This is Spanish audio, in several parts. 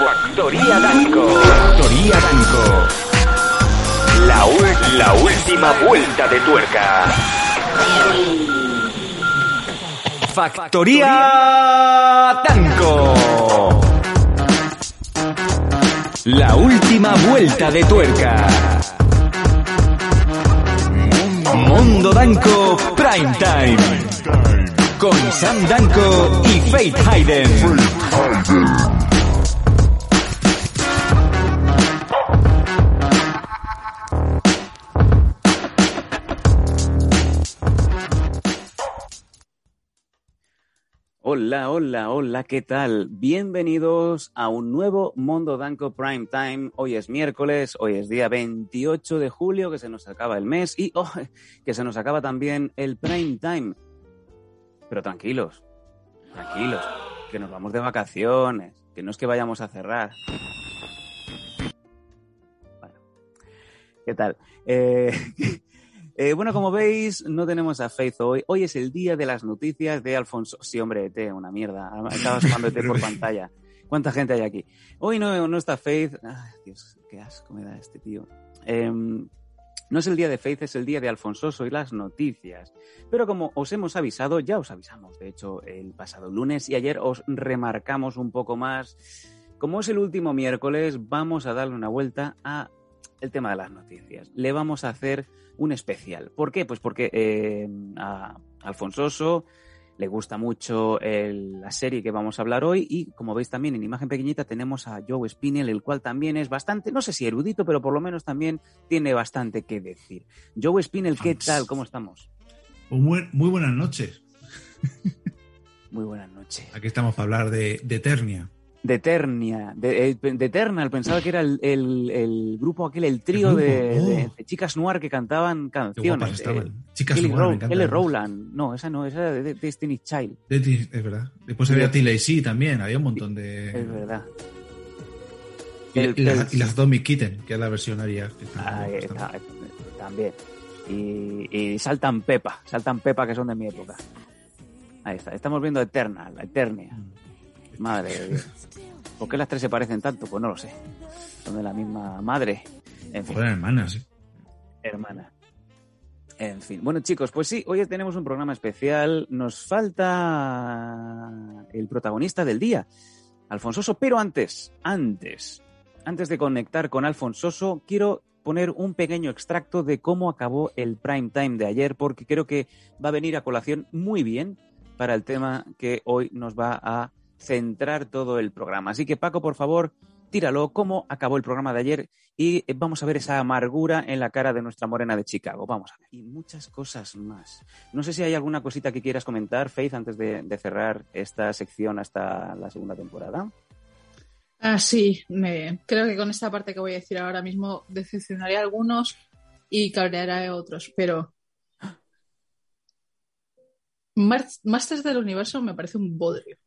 Factoría Danco. Factoría Danco. La, la última vuelta de tuerca. Factoría Danco. La última vuelta de tuerca. Mundo Danco Prime Time. Con Sam Danco y Faith Hayden. Hola, hola, hola, ¿qué tal? Bienvenidos a un nuevo Mundo Danco Prime Time. Hoy es miércoles, hoy es día 28 de julio, que se nos acaba el mes y oh, que se nos acaba también el Prime Time. Pero tranquilos, tranquilos, que nos vamos de vacaciones, que no es que vayamos a cerrar. Bueno, ¿qué tal? Eh, eh, bueno, como veis, no tenemos a Faith hoy. Hoy es el día de las noticias de Alfonso. Sí, hombre, ET, una mierda. Estaba sumando ET por pantalla. ¿Cuánta gente hay aquí? Hoy no, no está Faith. Ay, Dios, qué asco me da este tío. Em, no es el día de Faith, es el día de Alfonsoso y las noticias. Pero como os hemos avisado, ya os avisamos, de hecho, el pasado lunes y ayer os remarcamos un poco más. Como es el último miércoles, vamos a darle una vuelta a el tema de las noticias. Le vamos a hacer un especial. ¿Por qué? Pues porque eh, a Alfonsoso le gusta mucho el- la serie que vamos a hablar hoy y como veis también en imagen pequeñita tenemos a Joe Spinell, el cual también es bastante, no sé si erudito, pero por lo menos también tiene bastante que decir. Joe Spinell, ¿qué tal? ¿Cómo estamos? Pues muy, muy buenas noches. Muy buenas noches. Aquí estamos para hablar de, de Eternia. De Eternia, de, eh, de Eternal, pensaba que era el, el- el grupo aquel, el trío de, de- oh. de chicas noir que cantaban canciones. eh, Chicas Kelly, noir, Row-. Kelly Rowland, no, esa no, esa era de, de Destiny Child, Es verdad. Después había Tilly sí también. Había un montón es de. verdad. Y, El- y las, el- y las Domi Kitten, que es la versión aria. guapas está, también. también. Y, y Saltan Pepa, Saltan Pepa que son de mi época. Ahí está, estamos viendo Eternal, Eternia. Mm. Madre de Dios. ¿Por qué las tres se parecen tanto? Pues no lo sé. Son de la misma madre. En fin, Joder, hermanas. ¿eh? hermana. En fin. Bueno, chicos, pues sí, hoy tenemos un programa especial. Nos falta el protagonista del día, Alfonsoso. Pero antes, antes, antes de conectar con Alfonsoso, quiero poner un pequeño extracto de cómo acabó el prime time de ayer, porque creo que va a venir a colación muy bien para el tema que hoy nos va a centrar todo el programa. Así que, Paco, por favor, tíralo, cómo acabó el programa de ayer y eh, vamos a ver esa amargura en la cara de nuestra morena de Chicago. Vamos a ver. Y muchas cosas más. No sé si hay alguna cosita que quieras comentar, Faith, antes de, de cerrar esta sección hasta la segunda temporada. Ah, sí, me, creo que con esta parte que voy a decir ahora mismo decepcionaré a algunos y cabrearé a otros, pero Masters del Universo me parece un bodrio.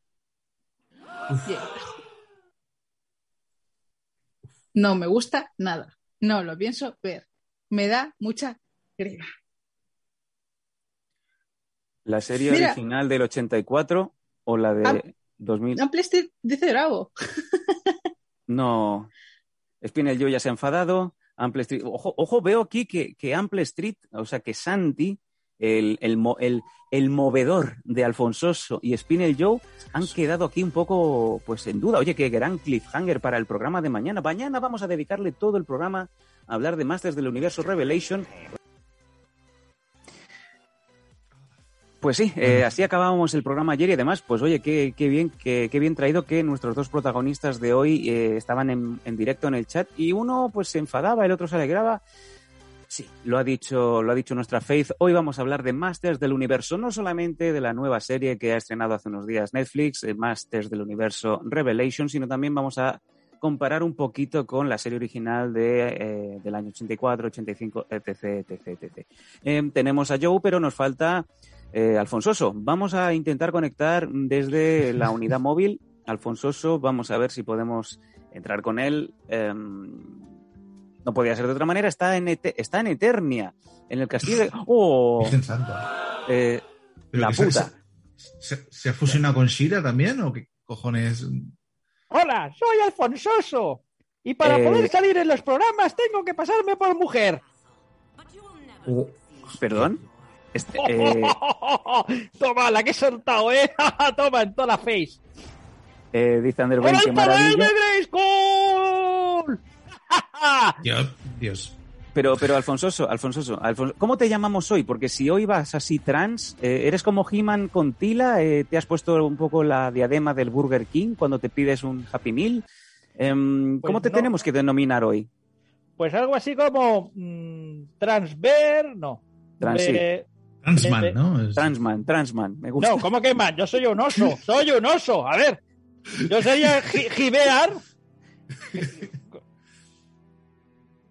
No me gusta nada. No lo pienso ver. Me da mucha grima. ¿La serie Mira. original del 84 o la de Ah. 2000? Ample Street dice bravo. No. Spinel yo ya se ha enfadado. Ample Street. Ojo, ojo, veo aquí que, que Ample Street, o sea que Santi, el, el, el- el movedor de Alfonsoso y Spinel Joe han quedado aquí un poco pues en duda. Oye, qué gran cliffhanger para el programa de mañana. Mañana vamos a dedicarle todo el programa a hablar de Masters del Universo Revelation. Pues sí, eh, así acabábamos el programa ayer y además, pues oye, qué, qué bien, qué, qué bien traído que nuestros dos protagonistas de hoy eh, estaban en, en directo en el chat y uno pues se enfadaba, el otro se alegraba. Sí, lo ha dicho, lo ha dicho nuestra Faith. Hoy vamos a hablar de Masters del Universo, no solamente de la nueva serie que ha estrenado hace unos días Netflix, eh, Masters del Universo Revelation, sino también vamos a comparar un poquito con la serie original de, eh, del año 84, 85, etc, etc, etc. Eh, tenemos a Joe, pero nos falta eh, Alfonsoso. Vamos a intentar conectar desde la unidad móvil. Alfonsoso, vamos a ver si podemos entrar con él. No podía ser de otra manera, está en, Ete- está en Eternia, en el castillo de... ¡Oh! Eh, la que puta. Se, se- se ha fusionado con Shira también o qué cojones? Hola, soy Alfonsoso. Y para Eh, poder salir en los programas tengo que pasarme por mujer. Oh, ¿Perdón? Este, eh, Toma, la que he soltado, ¿eh? Toma, en toda la face. eh, dice Ander ¡Por Ben, el qué poder de maravilla. Dios, Dios. Pero, pero Alfonsoso, Alfonsoso, Alfon- ¿cómo te llamamos hoy? Porque si hoy vas así trans, eh, ¿eres como He-Man con Tila? Eh, ¿Te has puesto un poco la diadema del Burger King cuando te pides un Happy Meal? Em, ¿Cómo Pues te no. tenemos que denominar hoy? Pues algo así como mm, Transver, no. Trans, sí. Transman, ¿no? Transman, Transman, me gusta. No, ¿cómo que man? Yo soy un oso, soy un oso. A ver, yo sería Gi- Gibear.